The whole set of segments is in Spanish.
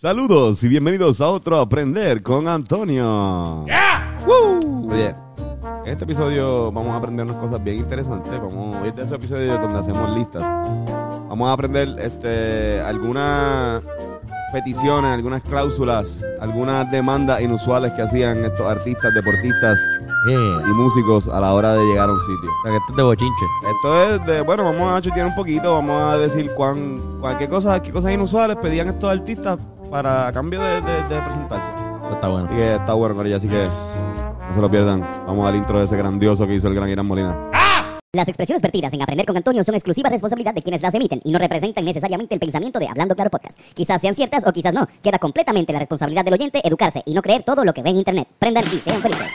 Saludos y bienvenidos a otro Aprender con Antonio. Oye, en este episodio vamos a aprender unas cosas bien interesantes. Vamos, hoy es de esos episodios donde hacemos listas. Vamos a aprender este, algunas peticiones, algunas cláusulas, algunas demandas inusuales que hacían estos artistas, deportistas y músicos a la hora de llegar a un sitio. O sea, que esto es de bochinche. Esto es de, bueno, vamos a chutear un poquito, vamos a decir cuán, cuán- qué, cosas, qué cosas inusuales pedían estos artistas para a cambio de, de- de presentarse. Eso está bueno. Así que está bueno con ella, así que no se lo pierdan. Vamos al intro de ese grandioso que hizo el gran Irán Molina. Las expresiones vertidas en Aprender con Antonio son exclusiva responsabilidad de quienes las emiten y no representan necesariamente el pensamiento de Hablando Claro Podcast. Quizás sean ciertas o quizás no. Queda completamente la responsabilidad del oyente educarse y no creer todo lo que ve en Internet. Prendan y sean felices.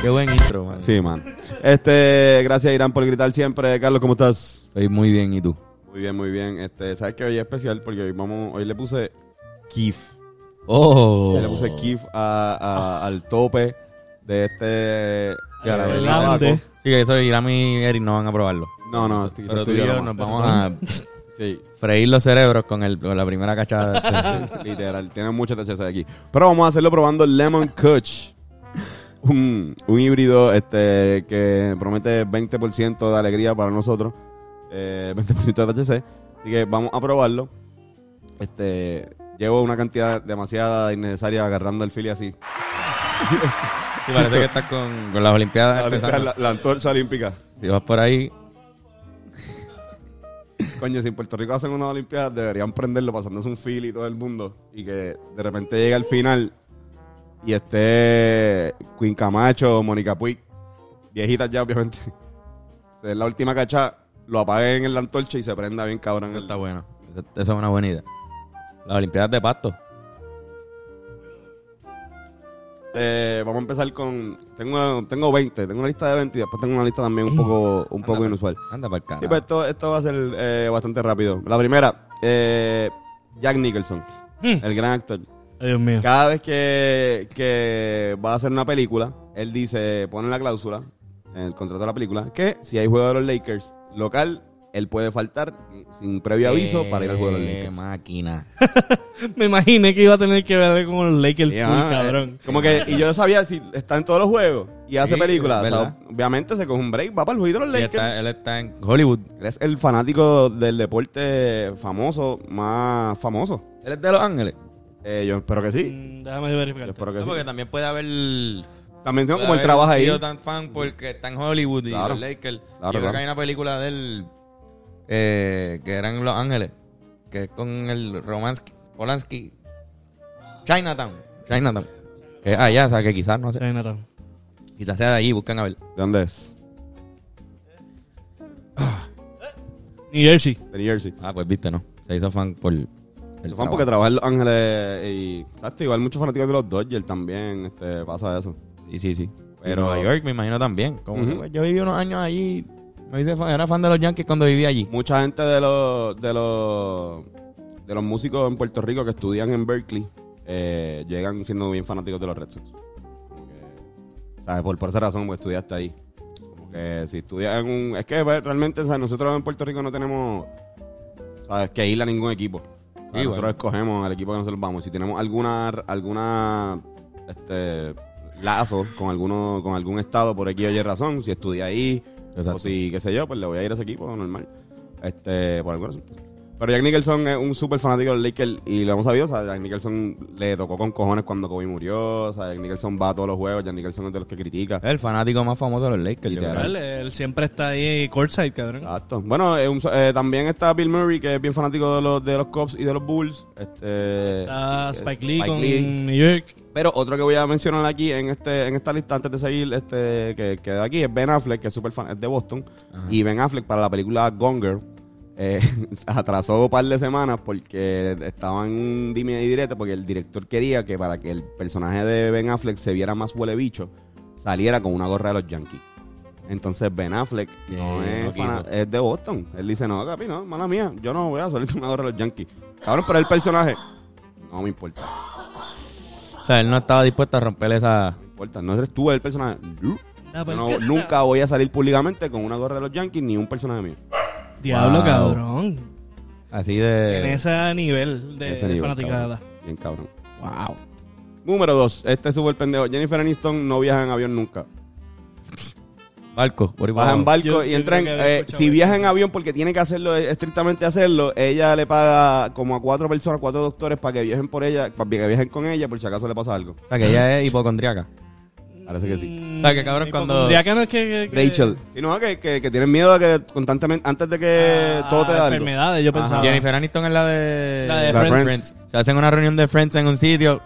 Qué buen intro, man. Sí, man. Este, gracias Irán por gritar siempre. Carlos, ¿cómo estás? Estoy muy bien, ¿y tú? Muy bien, muy bien. Este, sabes que hoy es especial porque hoy vamos, hoy le puse Kif. Oh. Le puse Kif a- a- al tope de este. Grande. Sí, que eso Irán y Eric no van a probarlo. No, no, estoy, Pero tú estoy y yo nos vamos a Sí, freír los cerebros con, el, con la primera cachada. de este. literal. Tiene mucha THC aquí. Pero vamos a hacerlo probando Lemon Kush. Un, un híbrido este que promete 20% de alegría para nosotros. Eh, 20% de THC. Así que vamos a probarlo. Este, llevo una cantidad demasiada innecesaria agarrando el fili así. Sí, parece que estás con, con las Olimpiadas. La, la- la antorcha olímpica. Si vas por ahí, Coño, si en Puerto Rico hacen una olimpiada, deberían prenderlo pasándose un fili y todo el mundo. Y que de repente llegue al final y esté Queen Camacho, Mónica Puig, viejitas ya, obviamente. Den la última cacha, lo apaguen en la antorcha y se prenda bien cabrón. el- está bueno. Eso- Esa es una buena idea. Las Olimpiadas de Pasto. Eh, vamos a empezar con. Tengo, tengo 20, tengo una lista de 20 y después tengo una lista también un poco, un poco Anda, inusual. Anda para el Sí, carajo. pues esto, esto va a ser eh, bastante rápido. La primera, eh, Jack Nicholson, el gran actor. Ay, Dios mío. Cada vez que, que va a hacer una película, él dice, pone en la cláusula, en el contrato de la película, que si hay juego de los Lakers local, él puede faltar sin previo aviso para ir al juego de los Eh, Lakers. máquina. Me imaginé que iba a tener que ver con los Lakers, Y, full, ah, cabrón. eh, Como que, y yo sabía si está en todos los juegos y hace Sí, películas. o sea, obviamente se coge un break, va para el juego de los Lakers. está- él está en Hollywood. Él es el fanático del deporte famoso, más famoso. Él es de Los Ángeles. Eh, yo espero que sí. Mm, Déjame verificar. Yo espero que No, sí. porque también puede haber. También tengo puede como él haber trabaja ahí. sido tan fan porque está en Hollywood y Claro. los Lakers. Claro, yo claro. creo que hay una película de él eh, que era en Los Ángeles, que es con el Romansky, Polanski, Chinatown, Chinatown. Que es allá, o sea, que quizás, no sé, Chinatown. quizás sea de allí, buscan a ver. ¿De dónde es? New Jersey. De New Jersey. Ah, pues viste, ¿no? Se hizo fan por El fan porque trabaja en Los Ángeles y exacto, igual muchos fanáticos de los Dodgers también este, pasa eso. Sí, sí, sí. Pero- Nueva York me imagino también. Como que, pues, yo viví unos años allí, me hice fan- era fan de los Yankees cuando vivía allí. Mucha gente de los de los de los músicos en Puerto Rico que estudian en Berkeley eh, llegan siendo bien fanáticos de los Red Sox. Que, ¿sabes? Por, por esa razón pues, estudiaste ahí. Como que si estudias en un... Es que pues, realmente ¿sabes? nosotros en Puerto Rico no tenemos ¿sabes? que ir a ningún equipo. ¿Sabes? Sí, nosotros escogemos el equipo que nosotros vamos. Si tenemos alguna alguna este lazo con alguno con algún estado por aquí o Y razón, si estudia ahí Exacto. o si, qué sé yo, pues le voy a ir a ese equipo normal. Este, por alguna razón. Pero Jack Nicholson es un súper fanático de los Lakers y lo hemos sabido. O sea, Jack Nicholson le tocó con cojones cuando Kobe murió. O sea, Jack Nicholson va a todos los juegos. Jack Nicholson es de los que critica. Es el fanático más famoso de los Lakers. yo Literal. Él, siempre está ahí courtside, cabrón. Exacto. Bueno, eh, un- eh, también está Bill Murray, que es bien fanático de los, de los Cubs y de los Bulls. Este, Está eh, Spike Lee Spike con Lee. New York. Pero otro que voy a mencionar aquí en este en esta lista antes de seguir, este que queda aquí, es Ben Affleck, que es súper fan, es de Boston. Ajá. Y Ben Affleck para la película Gone Girl eh, atrasó un par de semanas porque estaba en un dime y directo porque el director quería que para que el personaje de Ben Affleck se viera más huele bicho, saliera con una gorra de los Yankees. Entonces Ben Affleck Que no es, fana- es de Boston. Él dice, no, capi, no, mala mía, yo no voy a salir con una gorra de los Yankees. Cabrón, pero el personaje, no me importa. O sea, él no estaba dispuesto a romper esa... No me importa, no eres tú el personaje. Yo no- nunca voy a salir públicamente con una gorra de los Yankees ni un personaje mío. Diablo, Wow. cabrón. Así En de... ese nivel de, Ese de fanaticada. cabrón. Bien cabrón. Wow. Número dos, este es súper pendejo. Jennifer Aniston no viaja en avión nunca. Barco, por ahí Baja en abajo. barco Yo- y yo entra en... creo que había eh, si viaja en avión porque tiene que hacerlo, eh, estrictamente hacerlo, ella le paga como a cuatro personas, cuatro doctores para que viajen por ella, para que viajen con ella por si acaso le pasa algo. O sea, que ella es hipocondríaca. Parece que sí. Mm, O sea, que cabrón, cuando- hipocondríaca no es que, que- que- Rachel. Si no, que, que, que tienen miedo a que constantemente, antes de que Ah, todo te da algo. enfermedades, yo Ajá. pensaba. Jennifer Aniston es la de... La de La Friends. Friends. Se hacen una reunión de Friends en un sitio.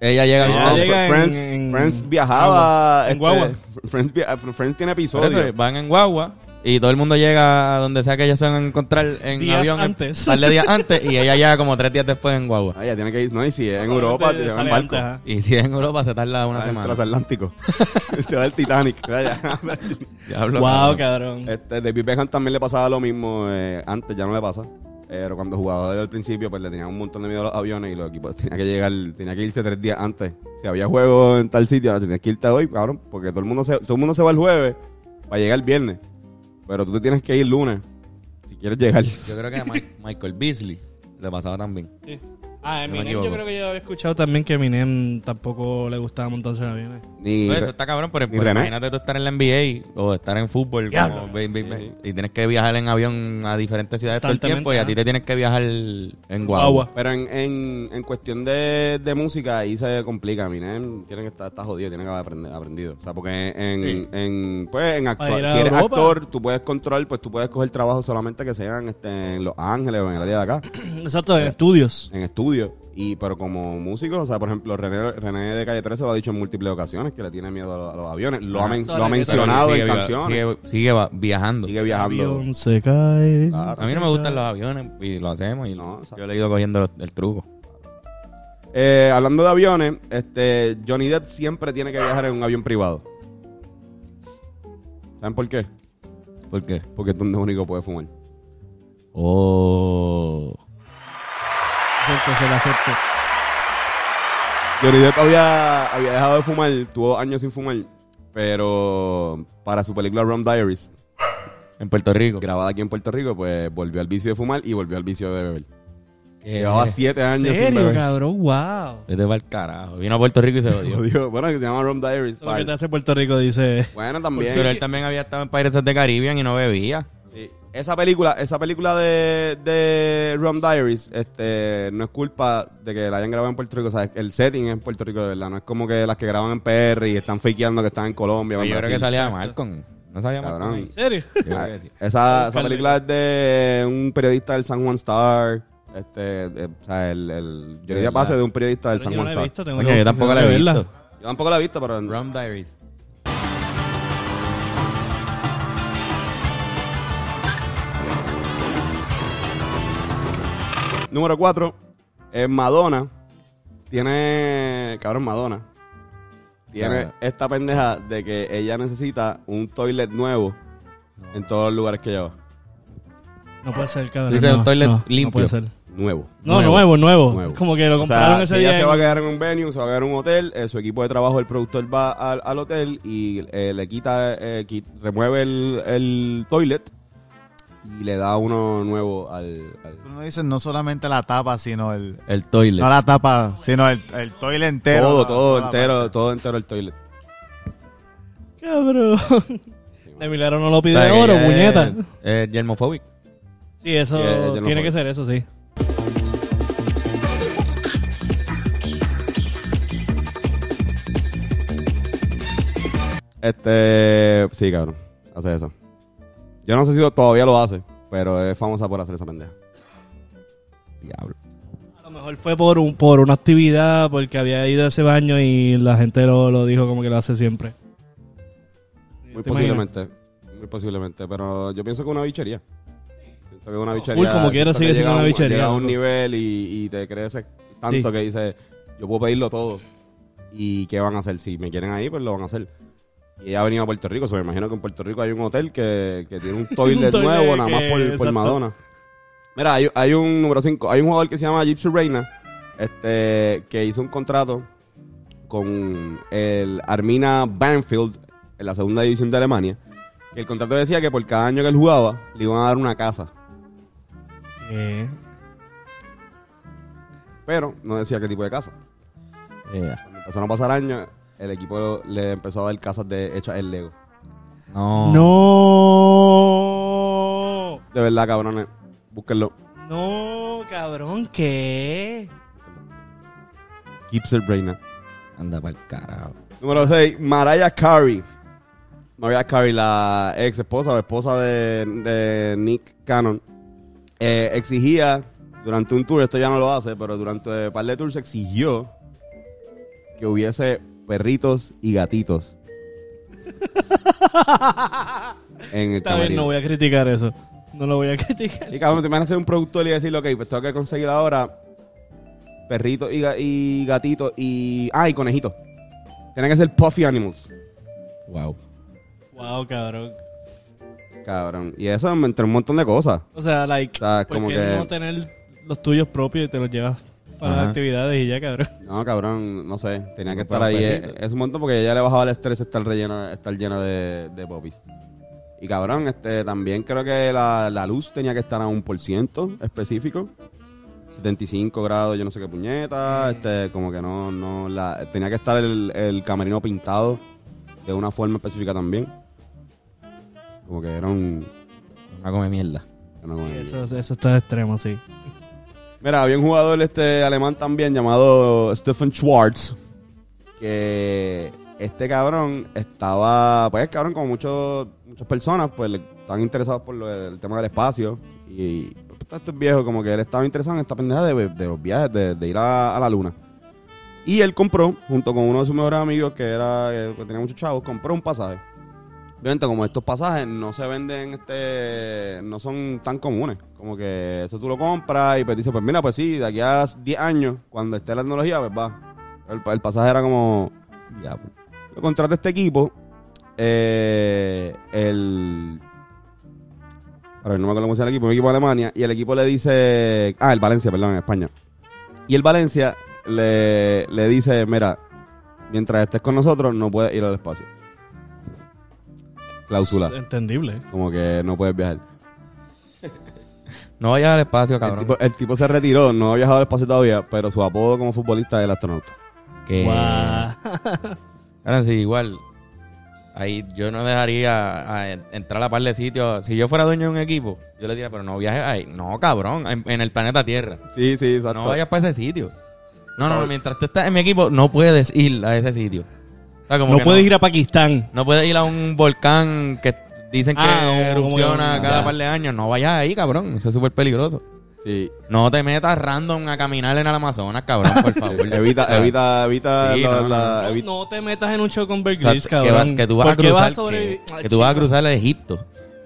Ella llega Ella No, bien. llega en- Friends, en- Friends viajaba. en guagua. Friends, via- Friends tiene Por episodios. eso, van en guagua y todo el mundo llega a donde sea que ellos se van a encontrar en Días avión. antes. Par de días antes y ella llega como tres días después en guagua. Ah, ella tiene que ir, no, y si es en Europa, te llevan en barco. antes. Y si es en Europa se tarda una Ah, el semana. transatlántico. te va el Titanic. Diablo, Wow, cabrón. cabrón. este, David Beckham también le pasaba lo mismo. eh, antes ya no le pasa. Pero cuando jugaba al principio, pues le tenían un montón de miedo a los aviones y los equipos tenía que llegar, tenía que irse tres días antes. Si había juego en tal sitio, tenías que irte hoy, cabrón, porque todo el mundo se, todo el mundo se va el jueves para llegar el viernes. Pero tú te tienes que ir lunes si quieres llegar. Yo creo que a Mi- Michael Beasley le pasaba también. Sí. Ah, No Eminem, yo creo que yo había escuchado también que Eminem tampoco le gustaba montarse en aviones. Ni, Pues eso está cabrón, pero pues, imagínate tú estar en la NBA o estar en fútbol como, y tienes que viajar en avión a diferentes ciudades todo el tiempo y a ti te tienes que viajar en guagua. Pero en, en, en cuestión de, de música ahí se complica. Minem tiene que estar, está jodido, tiene que haber aprende- aprendido. O sea, porque en, Sí. en pues en actua- Para ir a si eres Europa. actor, tú puedes controlar, pues tú puedes coger trabajo solamente que sean este, en Los Ángeles o en el área de acá, Exacto, en estudios. en estudio. Y pero como músico, o sea, por ejemplo, René, René de Calle 13 lo ha dicho en múltiples ocasiones que le tiene miedo a los, a los aviones. Lo, ha, men- lo ha Pero mencionado sigue en canciones. Sigue, viajando. Sigue viajando. Avión se cae. Claro. A mí no me gustan los aviones y lo hacemos y No, yo le he ido cogiendo el truco. Eh, hablando de aviones, este Johnny Depp siempre tiene que viajar en un avión privado. ¿Saben por qué? ¿Por qué? Porque es donde único puede fumar. Oh. Acepto, se lo acepto. Johnny Depp había, había dejado de fumar, tuvo años sin fumar, pero para su película Rum Diaries, En Puerto Rico. grabada aquí en Puerto Rico, pues volvió al vicio de fumar y volvió al vicio de beber. ¿Qué? Llevaba siete años sin ¿Serio, beber. cabrón? Wow. Vete para el carajo. Vino a Puerto Rico y se jodió. Jodido. Bueno, que se llama Rum Diaries. Lo que te hace Puerto Rico dice. Bueno, también. Pero él también había estado en Pirates of the Caribbean y no bebía. Esa película, esa película de, de Rum Diaries, este, no es culpa de que la hayan grabado en Puerto Rico, o sea, el setting es en Puerto Rico de verdad, no es como que las que graban en PR y están fakeando que están en Colombia. o en Yo creo que salía. No salía Cabrón. Malcolm. ¿En serio? Yo Ah. Esa, esa película es de un periodista del San Juan Star. Este, eh, o sea, el, el Depp verdad. hace de un periodista del Pero San yo no Juan la he Star. visto. Tengo Coño, que- yo tampoco la he visto. Yo tampoco la he visto, pero Rum Diaries. Número 4, es Madonna. Tiene. Cabrón, Madonna. Tiene esta pendeja de que ella necesita un toilet nuevo en todos los lugares que lleva. No puede ser, cabrón. Dice no, un toilet no, limpio. No puede ser. Nuevo. No, nuevo, nuevo. Nuevo. Como que lo O compraron sea, ese día. ella se va a quedar en un venue, se va a quedar en un hotel, eh, su equipo de trabajo, el productor va al, al hotel y eh, le quita, eh, qui- remueve el, el toilet y le da uno nuevo al... al- Tú no dices no solamente la tapa, sino el... El toilet. No la tapa, sino el, el toilet entero. todo, todo entero, parte. todo entero el toilet. Cabrón. De milagro no lo O pide sea, que oro, ella puñeta. Es, germophobic. Sí, eso tiene que ser eso, sí. Este, sí, cabrón, hace eso. Yo no sé si todavía lo hace, pero es famosa por hacer esa pendeja. Diablo. A lo mejor fue por un por una actividad, porque había ido a ese baño y la gente lo, lo dijo como que lo hace siempre. Muy ¿Te posiblemente, muy posiblemente, pero yo pienso que es una bichería. Siento que es una bichería. Full como quiera sigue siendo llega una un- bichería, Llega a un loco. nivel y, y te crees tanto Sí. que dices, yo puedo pedirlo todo. ¿Y qué van a hacer? Si me quieren ahí, pues lo van a hacer. Y ella venía a Puerto Rico. so me imagino que en Puerto Rico hay un hotel que, que tiene un toilet toilet nuevo, nada que- más por, por exacto. Madonna. Mira, hay, hay un número 5. Hay un jugador que se llama Gypsy Reina. Este, que hizo un contrato con el Armina Banfield en la segunda división de Alemania. Que el contrato decía que por cada año que él jugaba, le iban a dar una casa. ¿Qué? Pero no decía qué tipo de casa. Cuando empezaron a pasar años, el equipo le empezó a dar casas de hechas en Lego. No. No. De verdad, cabrones. Búsquenlo. No, cabrón, ¿qué? Gibson Reina. Anda para el carajo. Número 6, Mariah Carey. Mariah Carey, la ex esposa o esposa de, de Nick Cannon, eh, exigía durante un tour, esto ya no lo hace, pero durante un par de tours exigió que hubiese perritos y gatitos. en el Está bien, no voy a criticar eso. No lo voy a criticar. Y cabrón, te van a hacer un productor y decirle, ok, pues tengo que conseguir ahora perritos y, ga- y gatitos y... Ah, y conejitos. Tienen que ser puffy animals. Wow. Wow, cabrón. Cabrón. Y eso entre un montón de cosas. O sea, like, O sea, ¿por como qué que- no tener los tuyos propios y te los llevas para Ajá. las actividades y ya, cabrón? No, cabrón, no sé. Tenía que No, estar ahí. perritos. Es, es un montón porque ya le bajaba el estrés estar rellena, estar llena de, de popis. Y cabrón, este, también creo que la, la luz tenía que estar a un por ciento específico. 75 grados, yo no sé qué puñeta. Este, como que no, no, la, tenía que estar el, el camerino pintado de una forma específica también. Como que era un. Una come mierda. una cosa- Eso, eso está extremo, sí. Mira, había un jugador este alemán también llamado Stefan Schwartz. Que este cabrón estaba, pues cabrón, como muchos, muchas personas, pues estaban interesados por lo el tema del espacio. Y pues, este viejo, como que él estaba interesado en esta pendeja de, de los viajes, de, de ir a, a la luna. Y él compró, junto con uno de sus mejores amigos, que era que tenía muchos chavos, compró un pasaje. Obviamente, como estos pasajes no se venden, este, no son tan comunes. Como que eso tú lo compras y pues dices, pues mira, pues sí, de aquí a 10 años, cuando esté la tecnología, pues va. El, el pasaje era como, Ya, pues. lo contrata este equipo, eh, el... A ver, no me acuerdo cómo se llama el equipo, un equipo de Alemania, y el equipo le dice... Ah, el Valencia, perdón, en España. Y el Valencia le, le dice, mira, mientras estés con nosotros, no puedes ir al espacio. Cláusula. Entendible. Como que no puedes viajar. No vayas al espacio, El cabrón. tipo, el tipo se retiró, no ha viajado al espacio todavía, pero su apodo como futbolista es el astronauta. Que... Guau. Ahora sí, igual. Ahí yo no dejaría a entrar a par de sitios. Si yo fuera dueño de un equipo, yo le diría, pero no viajes ahí. No, cabrón, en, en el planeta Tierra. Sí, sí, exacto. No vayas para ese sitio. No, no, no, mientras tú estás en mi equipo, no puedes ir a ese sitio. O sea, como No que puedes ir a Pakistán. No puedes ir a un volcán que dicen que Ah, erupciona cada ya. par de años. No vayas ahí, cabrón. Eso es súper peligroso. Sí. No te metas random a caminar en el Amazonas, cabrón, por favor. Evita, evita, evita, Sí, la- no, no, la- no. evita- No te metas en un show con Bear o sea, Grylls, que, cabrón. vas- que tú vas a ¿Por qué cruzar, vas que, que tú vas a cruzar el Egipto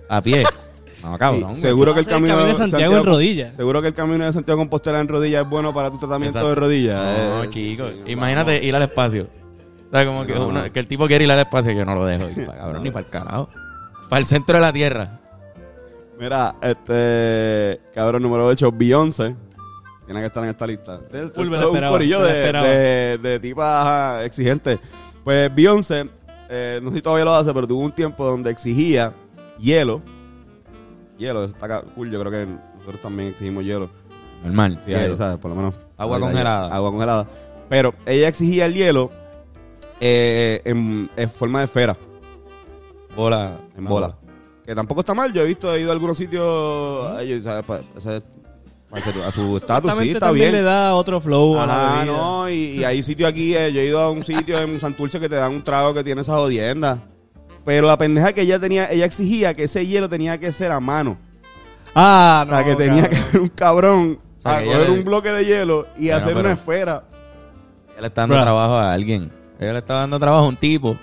a pie. No, cabrón. Sí, seguro que el camino, de Santiago en rodillas. Seguro que el camino de Santiago Compostela en rodillas es bueno para tu tratamiento Exacto. de rodillas. No, eh. chicos. Sí, Imagínate vamos. ir al espacio. O sea, como que, No. uno- que el tipo quiere ir al espacio y yo no lo dejo ir, cabrón, ni para el carajo. Para el centro de la Tierra. Mira, este. Cabrón número 8, Beyoncé. Tiene que estar en esta lista. Este es Full, me un corillo de, de, de tipas exigentes. Pues Beyoncé, eh, no sé si todavía lo hace, pero tuvo un tiempo donde exigía hielo. Hielo, eso está cool. Yo creo que nosotros también exigimos hielo. Normal. Sí, o sea, por lo menos. Agua congelada. Agua congelada. Pero ella exigía el hielo eh, en, en forma de esfera, bola. en bola. Que tampoco está mal. Yo he visto, he ido a algunos sitios. ay, o sea, pa- o sea, para su- a su estatus, sí, está también bien. le da otro flow a la bebida. no, y, y hay sitios aquí, eh, yo he ido a un sitio en Santurce que te dan un trago que tiene esa jodienda. Pero la pendeja que ella tenía, ella exigía que ese hielo tenía que ser a mano. Ah, O sea, no, que tenía cabrón. que ser un cabrón O sea, a coger le- un bloque de hielo y Bueno, hacer una esfera. Le está dando trabajo a alguien. Ella le está dando trabajo a un tipo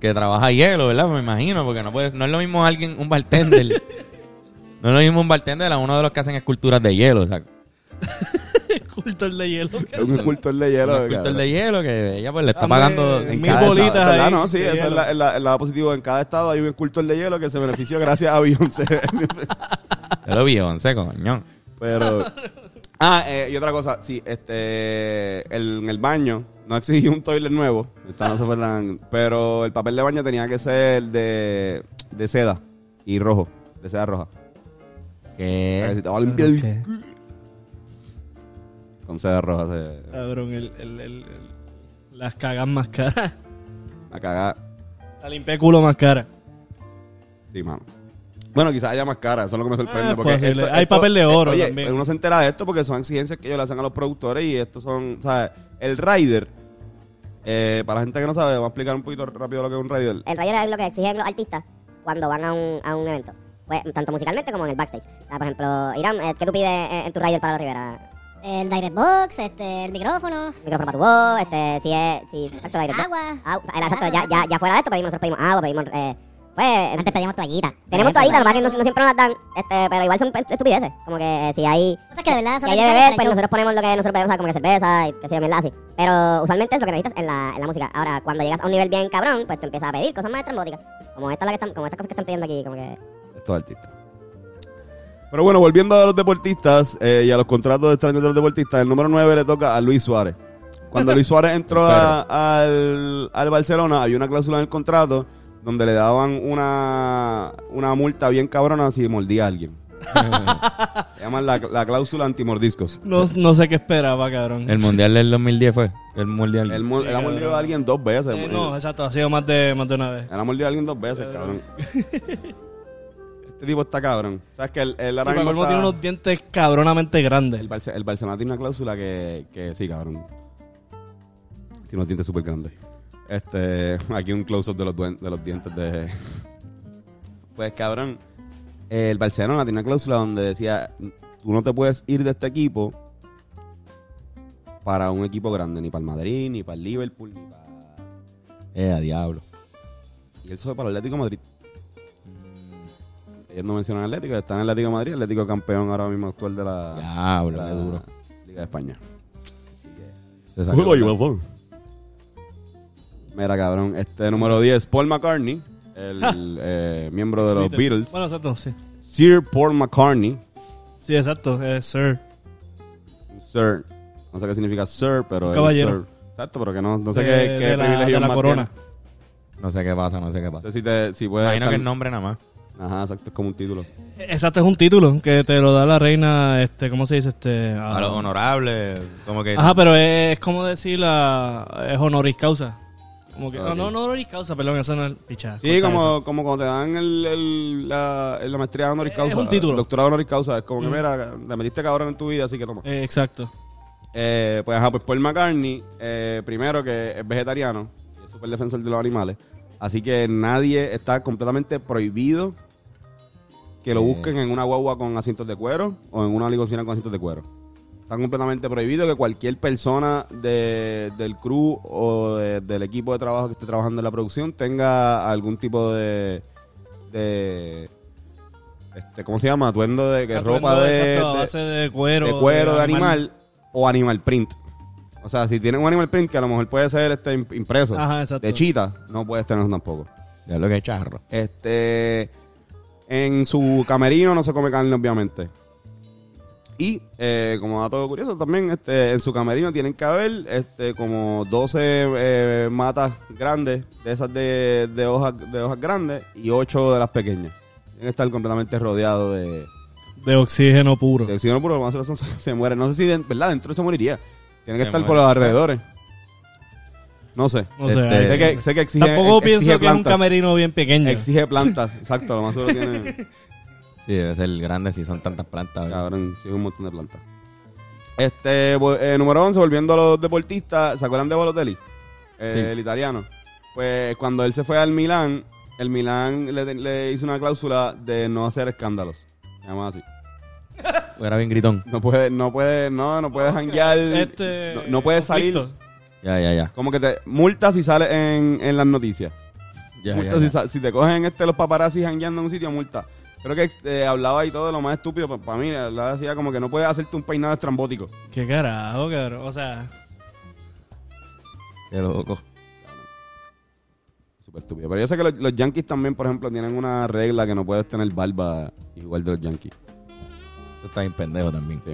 que trabaja hielo, ¿verdad? Me imagino, porque no puede, no es lo mismo alguien, un bartender. no es lo mismo un bartender a uno de los que hacen esculturas de hielo, o sea. escultor de hielo. Es un escultor de hielo. Un escultor de hielo que ella pues le está pagando. mil En en cada bolitas estado, ¿verdad? ahí No, sí, eso es la- el, la- el lado positivo. En cada estado hay un escultor de hielo que se benefició gracias a Beyoncé. Yo lo once, coño. Pero. Ah, eh, y otra cosa, sí, este. el- en el baño no exigí un toilet nuevo. Esta no se fue tan- pero el papel de baño tenía que ser de, de seda y rojo, de seda roja. ¿Qué? Necesitaba limpiar el- ¿Qué? con seda roja. Se, Cabrón, el, el, el- el- las cagas más caras. a cagar. La limpia culo más cara. Sí, mano. Bueno, quizás haya más cara, eso es lo que me sorprende. Ah, porque posible. Hay papel de oro oye, también. uno se entera de esto porque son exigencias que ellos le hacen a los productores y estos son, ¿sabes? El rider, eh, para la gente que no sabe, vamos a explicar un poquito rápido lo que es un rider. El rider es lo que exigen los artistas cuando van a un, a un evento. Pues, tanto musicalmente como en el backstage. Por ejemplo, Irán, eh, ¿qué tú pides en, tu rider para la Rivera? El direct box, este, el micrófono. Micrófono para tu voz, este, si es, si, exacto, direct box. Agua. Agua, el- exacto, ya, ya, ya fuera de esto pedimos, nosotros pedimos agua, pedimos, eh, pues, Antes pedíamos toallita. tenemos Eso, toallitas, lo que pasa es que no, no siempre nos las dan, este, pero igual son estupideces, como que eh, si hay, Cosas que de verdad son hay de beber, pues nosotros ponemos lo que nosotros bebemos, o sea, como que cerveza y que se yo, mierda así. Pero usualmente es lo que necesitas en la, en la música. Ahora, cuando llegas a un nivel bien cabrón, pues tú empiezas a pedir cosas más estrambóticas. Como esta, la que están, como estas cosas que están pidiendo aquí, como que... Estos artistas. Pero bueno, volviendo a los deportistas eh, y a los contratos extraños de los deportistas, el número 9 le toca a Luis Suárez. Cuando Luis Suárez entró a- al, al Barcelona, había una cláusula en el contrato donde le daban una, una multa bien cabrona si mordía a alguien. Se llaman la, la cláusula antimordiscos. No, no sé qué esperaba, cabrón. El mundial del 2010 fue. El mundial. Él, mo- Sí, él ha mordido cabrón. a alguien dos veces. Eh, no, exacto, ha sido más de, más de una vez. Él ha mordido a alguien dos veces, cabrón. Este tipo está cabrón. ¿Sabes que él, él ahora Y para mismo colmo está- tiene unos dientes cabronamente grandes. El, Barce- el Barcelona tiene una cláusula que, que sí, cabrón. Tiene unos dientes súper grandes. Este, aquí un close-up de los, de los dientes de... Pues, cabrón, el Barcelona tiene una cláusula donde decía, tú no te puedes ir de este equipo para un equipo grande, ni para el Madrid, ni para el Liverpool, ni para... Eh, a diablo. Y él fue para el Atlético de Madrid. Ellos no mencionan Atlético, está en el Atlético de Madrid, Atlético campeón ahora mismo actual de la, Diablo, la qué duro. Liga de España. Se sacó- Mira, cabrón, este número 10, Paul McCartney, el eh, miembro de los. Beatles. Bueno, exacto, sí. Sir Paul McCartney, Sí, exacto, es Sir. Sir, no sé qué significa Sir, pero Un es caballero. Sir. Exacto, pero que no, no sé De- qué, qué de la- privilegio de la corona. tiene. No sé qué pasa, no sé qué pasa. si, te, si puedes Imagino que estar- el nombre nada más. Ajá, exacto, es como un título. Exacto, es un título que te lo da la reina, este, ¿cómo se dice? Este, ah, A los honorables, como que... Ajá, pero es, es como decir la, es honoris causa. Como que, Ok. no, no, no honoris causa, perdón, eso no es picha. Sí, como, eso. como cuando te dan el, el- la, la maestría honoris Es causa. un título. Doctorado honoris causa. Es como que, Mm. mira, te metiste cabrón en tu vida, así que toma. Eh, exacto. Eh, pues ajá, pues Paul McCartney, eh, primero que es vegetariano, y es súper defensor de los animales, así que nadie está completamente prohibido que lo Eh. busquen en una guagua con asientos de cuero o en una limusina con asientos de cuero. Está completamente prohibido que cualquier persona de- del crew o de- del equipo de trabajo que esté trabajando en la producción tenga algún tipo de... de este, ¿Cómo se llama? Atuendo de que ropa de, exacto, de- base de cuero. de cuero de animal, o animal print. O sea, si tienen un animal print que a lo mejor puede ser este im- impreso Ajá, exacto. de chita, no puedes tenerlo tampoco. Ya lo que es charro. Este en su camerino no se come carne obviamente. Y eh, como dato curioso también, este, en su camerino tienen que haber este, como 12 eh, matas grandes, de esas de, de hojas de hojas grandes, y 8 de las pequeñas. Tienen que estar completamente rodeados de, De oxígeno puro. de oxígeno puro, lo más se, se muere. No sé si, de, ¿verdad? Dentro se moriría. Tiene que Se estar muere. por los alrededores. No sé. No sé, Este, sé, que, sé que exige, Tampoco exige pienso que es un camerino bien pequeño. Exige plantas, exacto. Lo más seguro tiene. Sí, debe ser grande si son tantas plantas. ¿verdad? Cabrón, sí, un montón de plantas. Este, eh, número 11, volviendo a los deportistas, ¿se acuerdan de Balotelli? Eh, Sí. El italiano. Pues cuando él se fue al Milán, el Milán le, le hizo una cláusula de no hacer escándalos. Se llama así. Era bien gritón. No puede, no puede, no, no puede janguear. Este, no, no puede salir. Ya, ya, ya. Como que te multas si sales en, en las noticias. Ya, multa ya, si, ya. si te cogen este los paparazzi jangueando en un sitio, multa. Creo que eh, hablaba y todo de lo más estúpido. Para mí, hablaba decía como que no puedes hacerte un peinado estrambótico. Qué carajo, cabrón. O sea, Qué loco. Súper estúpido. Pero yo sé que los, los Yankees también, por ejemplo, tienen una regla que no puedes tener barba igual de los Yankees. Eso está bien pendejo también. Sí.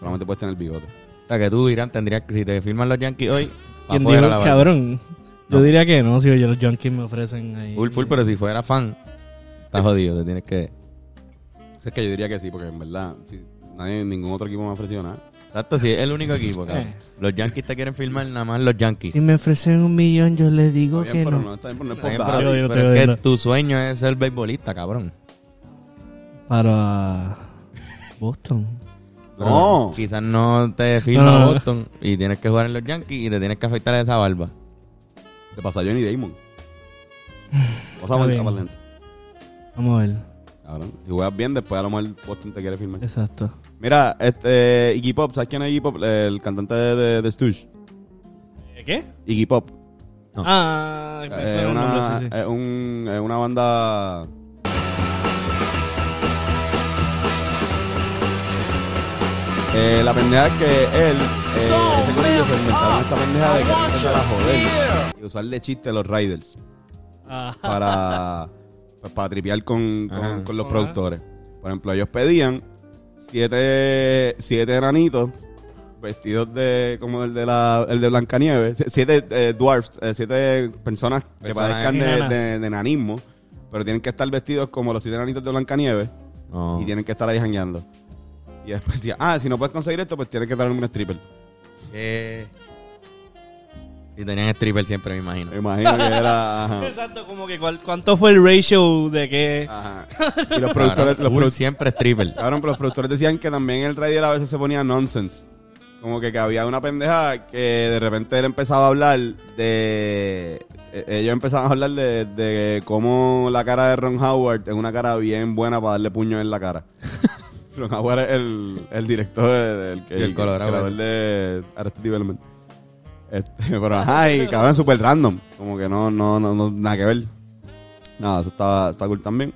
Solamente puedes tener bigote. O sea, que tú, Irán, tendrías que, si te firman los Yankees hoy, ¿quién dijo, la cabrón? Yo diría que no, si yo los Junkies me ofrecen ahí. Full, full, pero si fuera fan, estás jodido, te tienes que... Es que yo diría que sí, porque en verdad, si nadie, ningún otro equipo me ha ofrecido nada. Exacto, si es el único equipo, cabrón. Eh. Los Yankees te quieren firmar nada más los Yankees. Si me ofrecen un millón, yo les digo Está bien, que pero no. no, está bien, pero no es Está por bien, dar. pero, Yo- yo pero estoy es que tu sueño es ser beisbolista, cabrón. Para Boston. No. Quizás no te firma No, no, no. Boston y tienes que jugar en los Yankees y te tienes que afeitar esa barba. Le pasó a Johnny Damon. Está para lento. Vamos a ver. Cabrón. Si juegas bien, después a lo mejor Boston te quiere firmar. Exacto. Mira, este, Iggy Pop, ¿sabes quién es Iggy Pop? El cantante de, de, de Stooge. ¿Qué? Iggy Pop. No. Ah, me el una, nombre, sí, sí. es un- es una banda. Eh, la pendeja es que él, eh, ese corillo se inventaron esta pendeja de empezar a joder y usar de chiste a los Riders Ah, para, pues, para tripear con, con- los Ajá. productores. Por ejemplo, ellos pedían siete, siete enanitos vestidos de como el de la el de Blancanieves, siete eh, dwarfs, eh, siete personas que Personajes padezcan de, enanas. de- de enanismo, pero tienen que estar vestidos como los siete enanitos de Blancanieves No. y tienen que estar ahí jangueando. Y después decía, ah, si no puedes conseguir esto, pues tienes que traerme un stripper. ¿Qué? Y tenían stripper siempre, me imagino. Me imagino que era... ajá. Exacto, como que cuál- cuánto fue el ratio de que... Ajá. Y los productores, Cabrón, los full produ- siempre stripper. Cabrón, pero los productores decían que también el Raider a veces se ponía nonsense. Como que, que había una pendeja que de repente él empezaba a hablar de... eh, Ellos empezaban a hablar de, de cómo la cara de Ron Howard es una cara bien buena para darle puño en la cara. Ron Howard es el, el director, el, que, Y el Colorado. creador de Arrested Development. Este, pero ajá, y cabrón, súper random. Como que no, no, no, no, nada que ver. Nada, eso está, está cool también.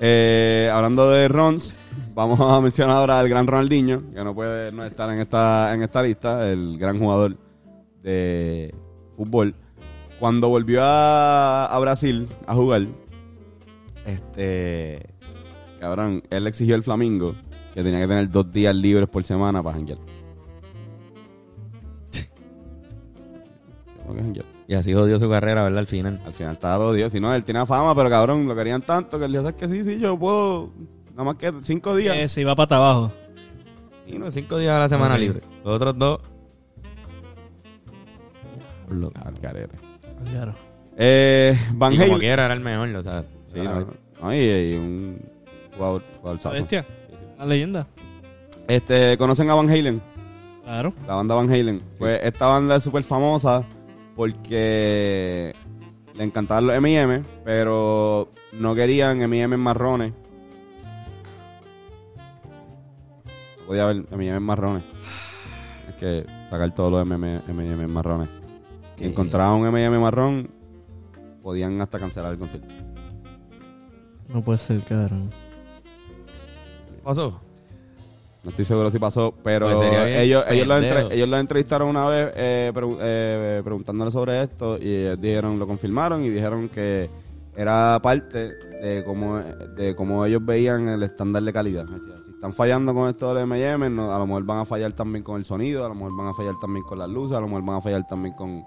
Eh, hablando de Rons, vamos a mencionar ahora al gran Ronaldinho, que no puede no estar en esta, en esta lista, el gran jugador de fútbol. Cuando volvió a, a Brasil a jugar, este cabrón, él exigió al Flamingo que tenía que tener dos días libres por semana para janguear. Y así jodió su carrera, ¿verdad? Al final. Al final estaba todo Dios. Si no, él tenía fama, pero cabrón, lo querían tanto que él dijo, ¿sabes que Sí, sí, yo puedo. Nada más que cinco días. que se iba para abajo. Y no, cinco días a la semana libre. Los otros dos. Lo-. Claro. Eh, Van Y como Halen. quiera era el mejor, o sea. Sí, no, no, y, y un jugador, jugador ¿La sazo. bestia? La leyenda. Este, ¿Conocen a Van Halen? Claro. La banda Van Halen. Pues esta banda es súper famosa porque le encantaban los M&M, pero no querían M&M marrones. No podía haber M&M marrones. Es que sacar todos los M&M M&M marrones. Si ¿Qué? encontraban un M&M marrón, podían hasta cancelar el concierto. No puede ser, cabrón. pasó? No estoy seguro si pasó, pero Pues ellos, ellos, lo entre- ellos lo entrevistaron una vez eh, pregu- eh, preguntándole sobre esto y ellos dijeron, lo confirmaron y dijeron que era parte de cómo, de cómo ellos veían el estándar de calidad. Si están fallando con esto del M&M, no, a lo mejor van a fallar también con el sonido, a lo mejor van a fallar también con las luces, a lo mejor van a fallar también con...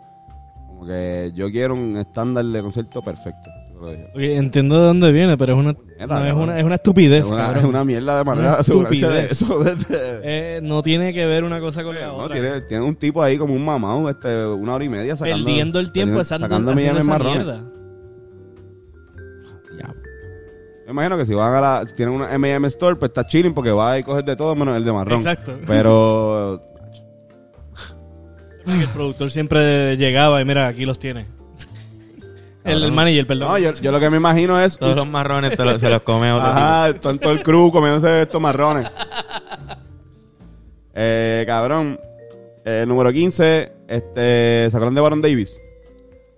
Como que yo quiero un estándar de concierto perfecto. Entiendo de dónde viene, pero es una, no, es una, es una estupidez. Es una, es una mierda de manera de asegurarse de estupidez. eso. desde- Eh, no tiene que ver una cosa con la No, otra. tiene, tiene un tipo ahí como un mamado, este, una hora y media sacando... Perdiendo el tiempo sacando, sacando, sacando haciendo millones esa marrones. mierda. Ya. Me imagino que si van a la... Si tienen una M&M Store, pues está chilling porque va y coges de todo menos el de marrón. Exacto. Pero... El productor siempre llegaba y mira, aquí los tiene. El, el manager, perdón. No, yo, yo lo que me imagino es... Todos los marrones te lo- se los come otro Ajá, todo, todo el crew comiéndose estos marrones. eh, cabrón. Eh, número 15, este... ¿Se acuerdan de Baron Davis?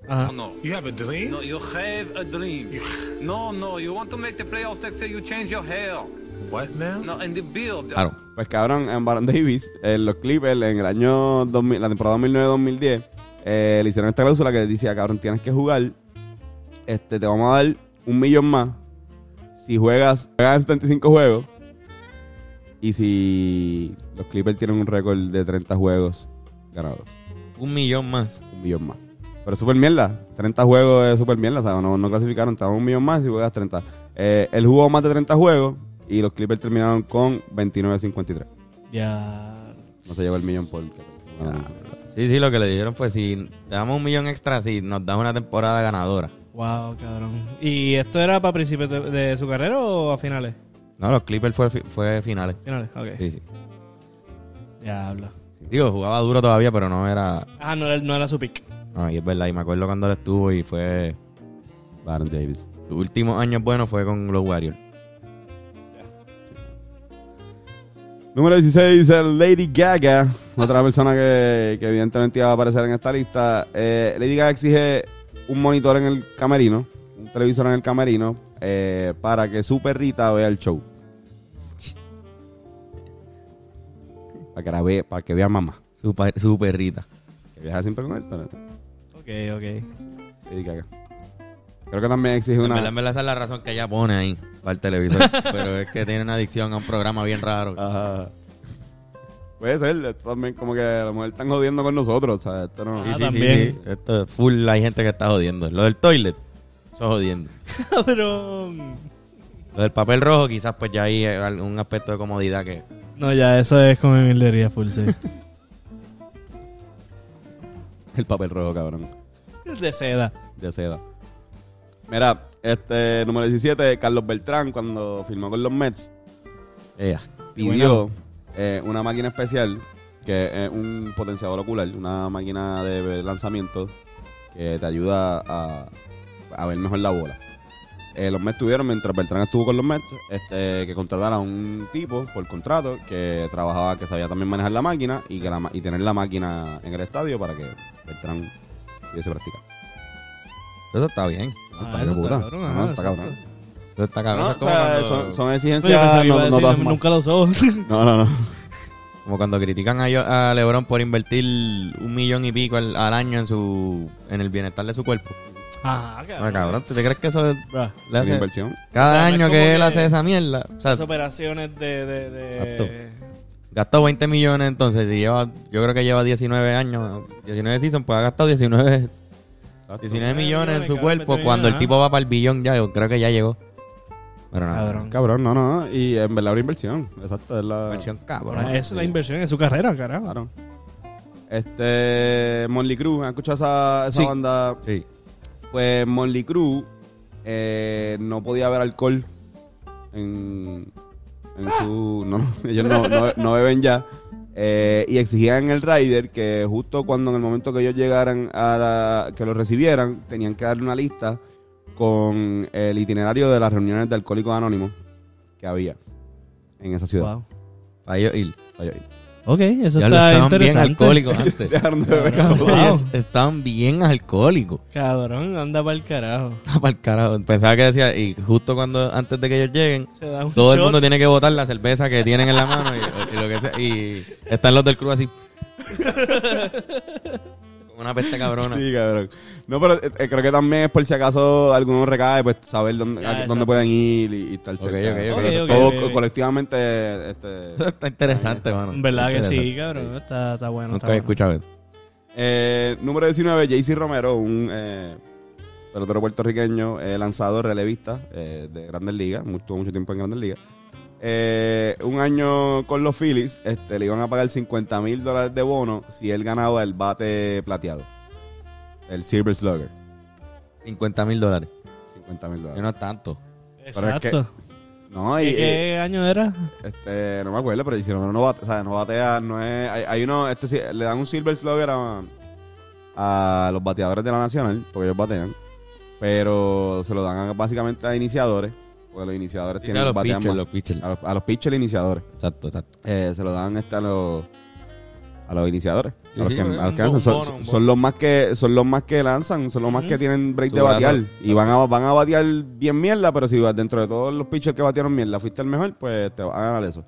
Ajá. No, you have a dream. No, you have a dream. no, no, you want to make the playoffs next year, you change your hair. What now? No, in the build. Claro. Pues cabrón, en Baron Davis, en los Clippers, en el año 2000, la temporada 2009-2010, eh, le hicieron esta cláusula que decía, cabrón, tienes que jugar, este, te vamos a dar un millón más si juegas, juegas 75 juegos y si los Clippers tienen un récord de 30 juegos ganados, Un millón más. un millón más. Pero es super mierda, 30 juegos es super mierda, o sea, no, no clasificaron, te damos un millón más si juegas 30. Eh, él jugó más de 30 juegos y los Clippers terminaron con 29-53. Ya. No se lleva el millón por... Sí, sí, lo que le dijeron fue si te damos un millón extra, si nos das una temporada ganadora. Wow, cabrón. ¿Y esto era para principios de, de su carrera o a finales? No, los Clippers fue, fue finales. Finales, ok. Sí, sí. Diablo. Digo, jugaba duro todavía, pero no era... Ah, no era, no era su pick. No, y es verdad, y me acuerdo cuando él estuvo y fue... Baron Davis. Sus últimos años buenos fue con los Warriors. Número 16, el Lady Gaga. Otra persona que, que evidentemente iba a aparecer en esta lista. Eh, Lady Gaga exige un monitor en el camerino, un televisor en el camerino, eh, para que su perrita vea el show. Para que, la vea, para que vea a mamá. Su, pa- su perrita. Que viaja siempre con él. pero- Ok, ok. Creo que también exige En una... verdad, en verdad esa es la razón que ella pone ahí para el televisor. pero es que tiene una adicción a un programa bien raro. Ajá. Puede ser, esto también como que a lo mejor están jodiendo con nosotros, o sea, esto no... Ah, Sí, también. sí. Esto es full, hay gente que está jodiendo. Lo del toilet, eso es jodiendo. Cabrón. Lo del papel rojo, quizás pues ya hay algún aspecto de comodidad que... No, ya, eso es como mierdería full, sí. El papel rojo, cabrón. de seda. de seda. Mira, este número 17, Carlos Beltrán, cuando firmó con los Mets, Ea. pidió eh, una máquina especial que es un potenciador ocular, una máquina de lanzamiento que te ayuda a, a ver mejor la bola. Eh, los Mets tuvieron, mientras Beltrán estuvo con los Mets, este, que contratar a un tipo por contrato que trabajaba, que sabía también manejar la máquina y, que la y tener la máquina en el estadio para que Beltrán pudiese practicar. Eso está bien. Ah, Está eso puta. cabrón, está cabrón. Eso está cabrón. No, o sea, cuando, son, son Oye, exigencias. a no, no decir, nunca lo usó. No, no, no. como cuando critican a, yo- a LeBron por invertir un millón y pico al, al año en su en el bienestar de su cuerpo. Ajá, No, cabrón, ¿tú te crees que eso es- La inversión. cada O sea, año que él hace esa mierda? O sea, Las operaciones de... de, de- gastó 20 millones entonces y lleva, yo creo que lleva 19 años, 19 seasons, pues ha gastado 19, 19 millones en su cabrón, cuerpo 20 cuando el tipo va para el billón ya, yo creo que ya llegó. Pero nada, Cabrón. Cabrón, no, no. Y en verdad una inversión. Exacto, es la. inversión cabrón. Bueno, esa es la inversión en su carrera, carajo. Claro. Este. Monly Cruz, ¿has escuchado esa, esa Sí. banda? Sí. Pues Monly Cruz eh, no podía haber alcohol en, en su. No, no, ellos no, no, no beben ya. Eh, y exigían en el rider que justo cuando en el momento que ellos llegaran a la, que lo recibieran, tenían que darle una lista con el itinerario de las reuniones de Alcohólicos Anónimos que había en esa ciudad. Wow. Para ellos ir. Vaya ahí. Ok, eso Ya lo está estaban bien alcohólicos antes. Dejaron de beber. Cabrón. Wow. Ellos estaban bien alcohólicos. Cabrón, anda para el carajo. Para el carajo. Pensaba que decía, y justo cuando, antes de que ellos lleguen, Se da un todo el mundo tiene que botar la cerveza que tienen en la mano y, y lo que sea. Y están los del club así. Una peste cabrona. Sí, cabrón. No, pero eh, creo que también es por si acaso alguno recae, pues saber dónde, Ya, a dónde exacto. pueden ir y, y estar Ok, cerca. ok, ok. Pero eso Ok, todo ok. colectivamente, este... Eso está interesante, mano. En verdad que sí, cabrón. Está, está bueno. Nunca está he bueno. escuchado eso. Eh, número 19, JC Romero, un eh, pelotero puertorriqueño, eh, lanzador, relevista eh, de Grandes Ligas, mu- tuvo mucho tiempo en Grandes Ligas. Eh, un año con los Phillies, este, le iban a pagar 50 mil dólares de bono si él ganaba el bate plateado, el Silver Slugger. 50 mil dólares. 50 mil dólares. no tanto. Exacto. No, y, ¿Qué, año era? este, no me acuerdo, pero Romero no, bate, o sea, no batea, no es, hay, hay uno, este, sí, le dan un Silver Slugger a, a los bateadores de la Nacional, porque ellos batean, pero se lo dan a- básicamente a iniciadores, porque los iniciadores tienen a los batean pitchers, más. los pitchers. a los, a los pitchers iniciadores. Exacto, exacto. Eh, se lo dan este, a los a los iniciadores. Sí, a los sí, que, un a los que bono, lanzan. Son, los más que son los más que lanzan, son los más que tienen break Su de brazo. batear. Y van a, van a batear bien mierda, pero si dentro de todos los pitchers que batearon mierda fuiste el mejor, pues te vas a ganar eso.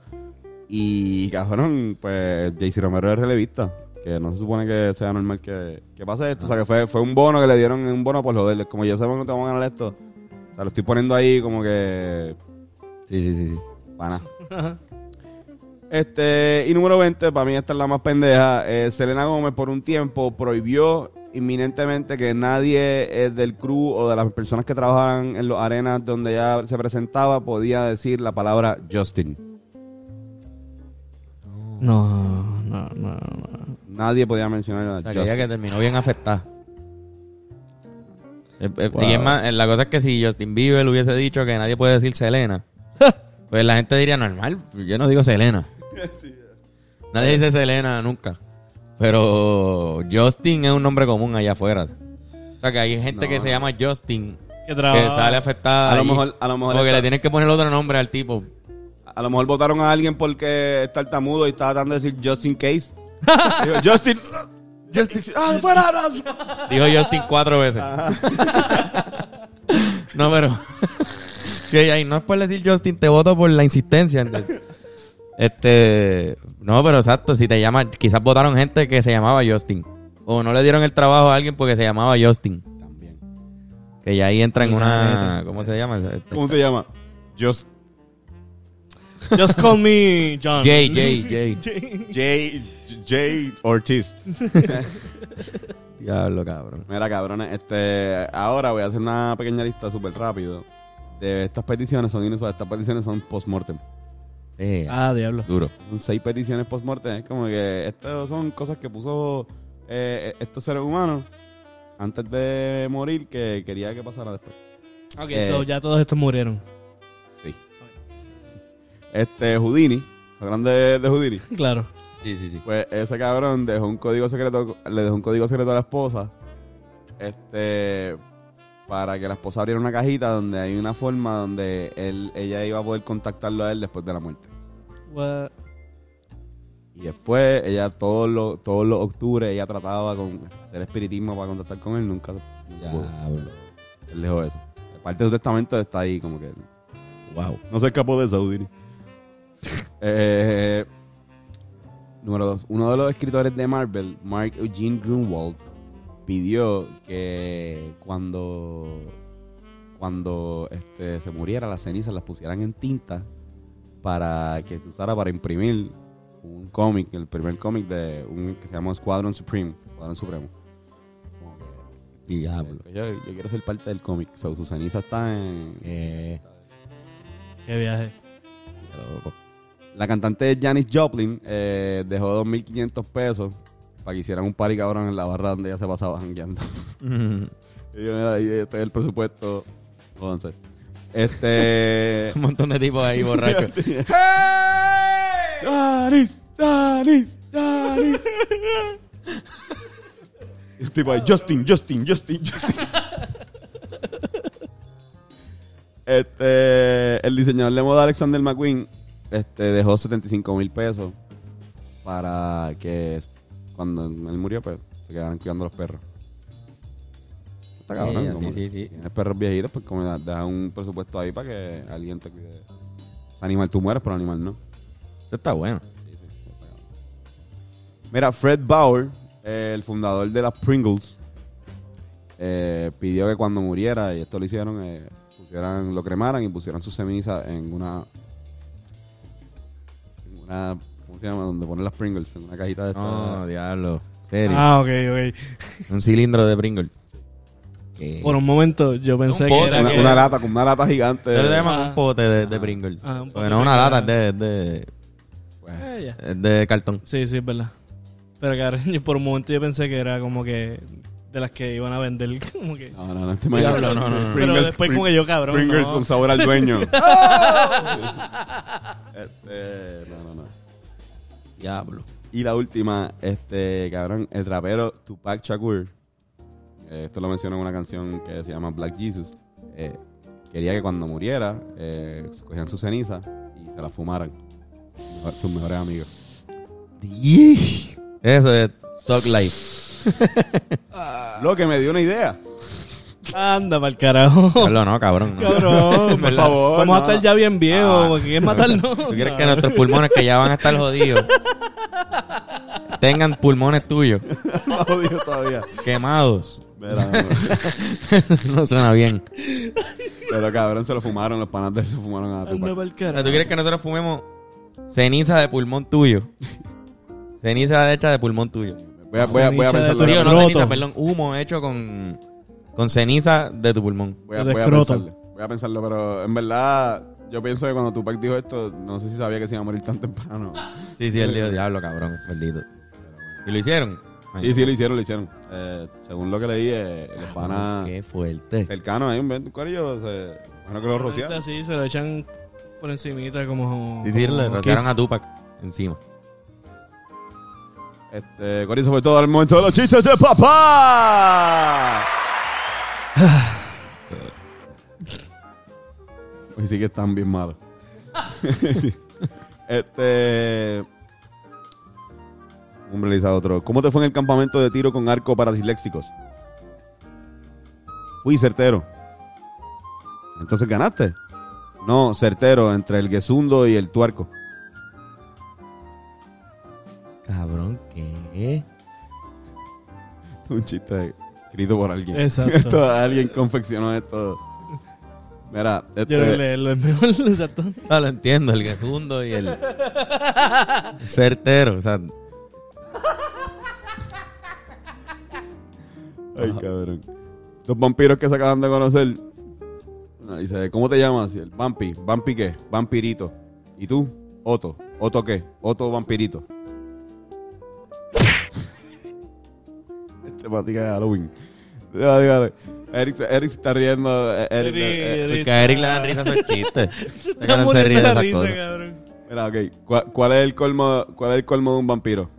Y cabrón, pues JC Romero es relevista. Que no se supone que sea normal que, que pase esto. O sea, que fue, fue un bono que le dieron, un bono por joderles. Como yo sé que no te vamos a ganar esto. O sea, lo estoy poniendo ahí como que Sí, sí, sí. sí. Pana. Este, y número 20, para mí esta es la más pendeja. eh, Selena Gómez por un tiempo prohibió inminentemente que nadie eh, del crew o de las personas que trabajaban en las arenas donde ella se presentaba podía decir la palabra Justin. No, no, no, no. Nadie podía mencionar a O sea, que Justin. ella que terminó bien afectada. Eh, eh, Wow. Y es más, eh, la cosa es que si Justin Bieber hubiese dicho que nadie puede decir Selena, pues la gente diría normal. Yo no digo Selena. Nadie dice Selena nunca. Pero Justin es un nombre común allá afuera. O sea que hay gente No. que se llama Justin Que que sale afectada. A lo mejor- a lo mejor Porque está- le tienen que poner otro nombre al tipo. A lo mejor votaron a alguien porque está tartamudo y estaba tratando de decir Justin Case. Digo, Justin. Justin. ¡Ah, fuera! no! Dijo Justin cuatro veces. no, pero. sí, ahí no es por decir Justin, te voto por la insistencia. Este. No, pero exacto, si te llaman. Quizás votaron gente que se llamaba Justin. O no le dieron el trabajo a alguien porque se llamaba Justin. También. Que ya ahí entra en una. ¿Cómo se llama? ¿Cómo se llama? Just Just call me John. Jay, Jay, Jay. J. J. Ortiz. Diablo, cabrón. Mira, cabrones, este, ahora voy a hacer una pequeña lista súper rápido de estas peticiones. Son inusuales, estas peticiones son post-mortem. Eh, Ah, diablo. duro. Son seis peticiones post-mortem. Es como que estas son cosas que puso eh, estos seres humanos antes de morir que quería que pasara después. Ok, Eh, so ya todos estos murieron. Sí. Este, Houdini, ¿se acuerdan de, de Houdini? Claro. Sí, sí, sí. Pues ese cabrón dejó un código secreto, le dejó un código secreto a la esposa, este, para que la esposa abriera una cajita donde hay una forma donde él, ella iba a poder contactarlo a él después de la muerte. What? Y después ella todos los todos los octubres ella trataba con hacer espiritismo para contactar con él, nunca, nunca pudo. Él dejó eso. Parte de su testamento está ahí como que Wow. No se escapó de eso, Houdini. eh, número dos. Uno de los escritores de Marvel, Mark Eugene Grunwald, pidió que cuando, cuando este, se muriera las cenizas las pusieran en tinta para que se usara para imprimir un cómic, el primer cómic de un que se llama Squadron Supreme, Squadron Supremo. Como que, Diablo. eh, yo, yo quiero ser parte del cómic. So, su ceniza está en, Eh, Qué viaje. qué loco. La cantante Janis Joplin eh, dejó 2.500 pesos para que hicieran un party cabrón en la barra donde ella se pasaba jangueando. y yo, mira, ahí este es el presupuesto. Entonces, este... Un montón de tipos ahí borrachos. ¡Janis! ¡Janis! ¡Janis! Y el tipo ahí, Justin, Justin, Justin, Justin. Este, el diseñador de moda Alexander McQueen este, dejó 75 mil pesos para que cuando él murió, pues se quedaran cuidando los perros. Está cabrón, Sí, como sí, sí, sí. Tienes perros viejitos, pues como deja un presupuesto ahí para que alguien te cuide. Animal, tú mueres, pero animal no. Eso está bueno. Mira, Fred Bauer, eh, el fundador de las Pringles, eh, pidió que cuando muriera, y esto lo hicieron, eh, pusieran, lo cremaran y pusieran su ceniza en una, una, ¿cómo se llama? Donde ponen las Pringles, en una cajita de No, esta. diablo. Serio. Ah, ok, ok. Un cilindro de Pringles. ¿Qué? Por un momento yo pensé Un que era una, que- una lata, con una lata gigante. Ustedes le llaman Ah. un pote de, de Pringles. Ah, un Porque pote no es una de- lata, es de, es de, Pues, Eh, ya. es de cartón. Sí, sí, es verdad. Pero cabrón, yo por un momento yo pensé que era como que de las que iban a vender, como que... no, no, no, te imaginas. No, no, no. Pero Pringles- después como que yo, cabrón, Pringles no. con sabor al dueño. este, no, no, no. Diablo. Y la última, este, cabrón, el rapero Tupac Shakur, eh, esto lo menciona en una canción que se llama Black Jesus, eh, quería que cuando muriera, eh, cogían su ceniza y se la fumaran. Sus mejores amigos. Eso es Talk Life. Lo que me dio una idea. Anda pa'l carajo. Carlos, no, cabrón. no. Cabrón, Por favor. Vamos a no. estar ya bien viejos, porque ¿quieres matarnos? ¿Tú quieres que nuestros pulmones, que ya van a estar jodidos, tengan pulmones tuyos No jodido todavía. quemados? Mira, no. Suena bien. Pero cabrón, se lo fumaron. Los panas de él se fumaron a Anda Tupac. O sea, ¿Tú carajo. quieres que nosotros fumemos ceniza de pulmón tuyo? Ceniza hecha de pulmón tuyo. Voy a, voy a, voy a pensarlo. Digo, no Escroto. ceniza, perdón, humo hecho con, con ceniza de tu pulmón. Voy a, voy a pensarlo. Voy a pensarlo, pero en verdad, yo pienso que cuando Tupac dijo esto, no sé si sabía que se iba a morir tan temprano. Sí, sí, el dios diablo, cabrón, maldito. ¿Y lo hicieron? Ay, Sí, sí, lo hicieron, lo hicieron. Eh, según lo que leí, eh, los panas Qué fuerte. cercanos ahí, un corillo, se, bueno que lo rociaron. Así, se lo echan por encimita como... Sí, sí, le rociaron a Tupac encima. Este, corillo, sobre todo el momento de los chistes de papá. Hoy sí que están bien malos. este. Hombre, le dice a otro. ¿Cómo te fue en el campamento de tiro con arco para disléxicos? Fui certero. Entonces ganaste. No, certero, entre el guesundo y el tuarco. Cabrón, ¿qué? Un chiste escrito por alguien. Exacto. Esto, alguien confeccionó esto. Mira, Yo creo que este, leerlo es mejor, exacto. O sea, lo entiendo, el segundo y el certero. O sea, Ay, cabrón. Los vampiros que se acaban de conocer. Dice, ¿cómo te llamas? Y el Vampi. ¿Vampi qué? Vampirito. ¿Y tú? Otto. ¿Otto qué? Otto Vampirito. Temática de Halloween. Temática de- Eric, se- Eric se está riendo. eh, Eric, Eric, eh, Eric. porque a Eric le dan risa esos chistes. Está cabrón se ríe de esas risa, cosas. cabrón. Mira, ok. ¿Cuál, cuál es el colmo, ¿Cuál es el colmo de un vampiro?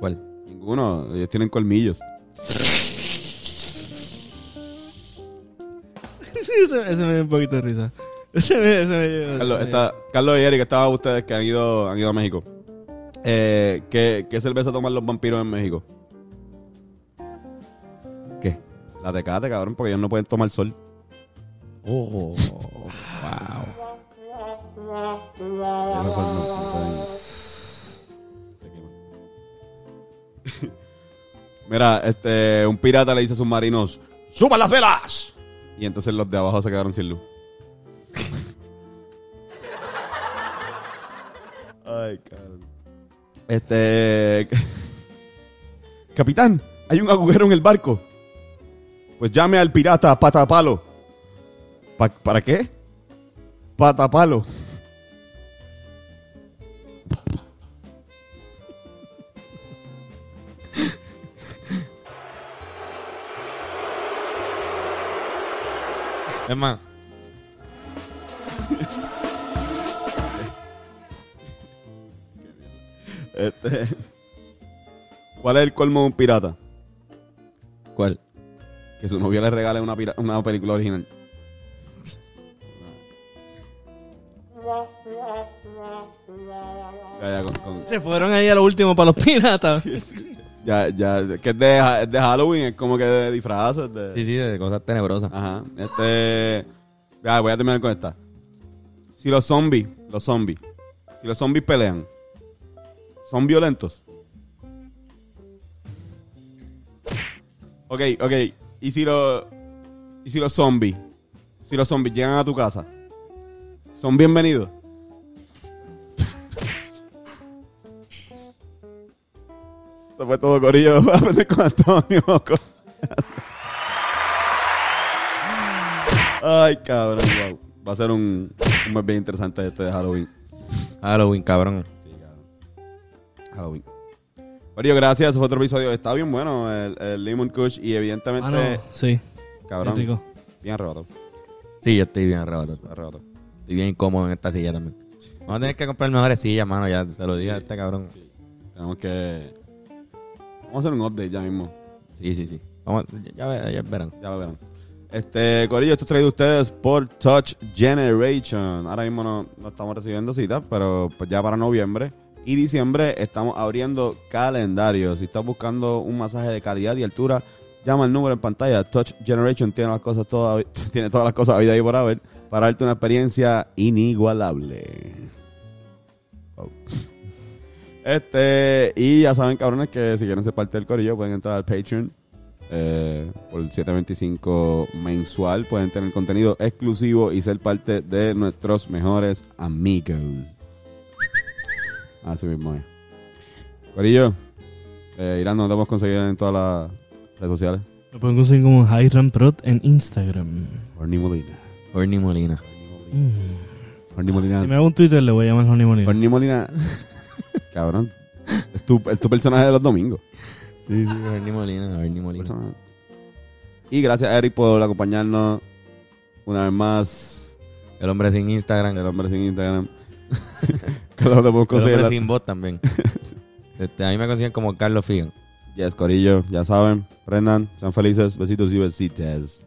¿Cuál? Ninguno. Ellos tienen colmillos. ese, ese me dio un poquito de risa. Ese me, ese me dio- Carlos, ese- está, Carlos y Eric, estaban ustedes que han ido, han ido a México. Eh, ¿qué, ¿Qué cerveza toman los vampiros en México? La Tecate, cabrón, porque ellos no pueden tomar sol. Oh, wow. Mira, este, un pirata le dice a sus marinos, ¡suban las velas! Y entonces los de abajo se quedaron sin luz. Ay, cabrón. Este. Capitán, hay un agujero en el barco. Pues llame al pirata Patapalo. Pa- ¿Para qué? Patapalo. Es más, Este. ¿Cuál es el colmo de un pirata? ¿cuál? Que su novia le regale una, pira- una película original. Ya, ya, con- con- Se fueron ahí a lo último para los piratas. ya, ya, que es de, ha- es de Halloween, es como que de disfraces. De... Sí, sí, de cosas tenebrosas. Ajá. Este. Ya, voy a terminar con esta. Si los zombies, los zombies, si los zombies pelean, ¿son violentos? Ok, ok. ¿Y si los. ¿Y si los zombies? Si los zombies llegan a tu casa, ¿son bienvenidos? Esto fue todo, Corillo. Voy a aprender con Antonio. Ay, cabrón, wow. Va a ser un, un mes bien interesante este de Halloween. Halloween, cabrón. Halloween. Corillo, gracias. Eso fue otro episodio. Está bien bueno el, el Lemon Kush y evidentemente, Ah, no, sí. cabrón, rico. bien arrebatado. Sí, yo estoy bien arrebatado. arrebatado. Estoy bien incómodo en esta silla también. Vamos a tener que comprar mejores sillas, mano. Ya se lo dije a este cabrón. Tenemos que... Vamos a hacer un update ya mismo. Sí, sí, sí. Vamos, ya, ya, ya verán. Ya lo verán. Este, Corillo, esto es traído a ustedes por Touch Generation. Ahora mismo no, no estamos recibiendo citas, pero pues ya para noviembre Y diciembre estamos abriendo calendario. Si estás buscando un masaje de calidad y altura, llama al número en pantalla. Touch Generation tiene las cosas todas, tiene todas las cosas vida y por haber para darte una experiencia inigualable. Oh. Este, y ya saben, cabrones, que si quieren ser parte del corillo, pueden entrar al Patreon. eh, por 7.25 mensual pueden tener contenido exclusivo y ser parte de nuestros mejores amigos. Así mismo es. Corillo, eh, Irán, ¿dónde podemos conseguir en todas las redes sociales? Lo pueden conseguir como Hiram Prod en Instagram. Horny Molina. Orny Molina. Horny Molina. Si me hago un Twitter, le voy a llamar Honey Money. Horny Molina. Cabrón. Es tu, es tu personaje de los domingos. Sí, sí, Orny Molina, Orny Molina. Personaje. Y gracias a Eric por acompañarnos una vez más. El hombre sin Instagram. El hombre sin Instagram. que lo podemos El conseguir. sin voz también. Este, a mí me consiguen como Carlos Figan. Yes, Corillo, ya saben. Prendan, sean felices. Besitos y besitas.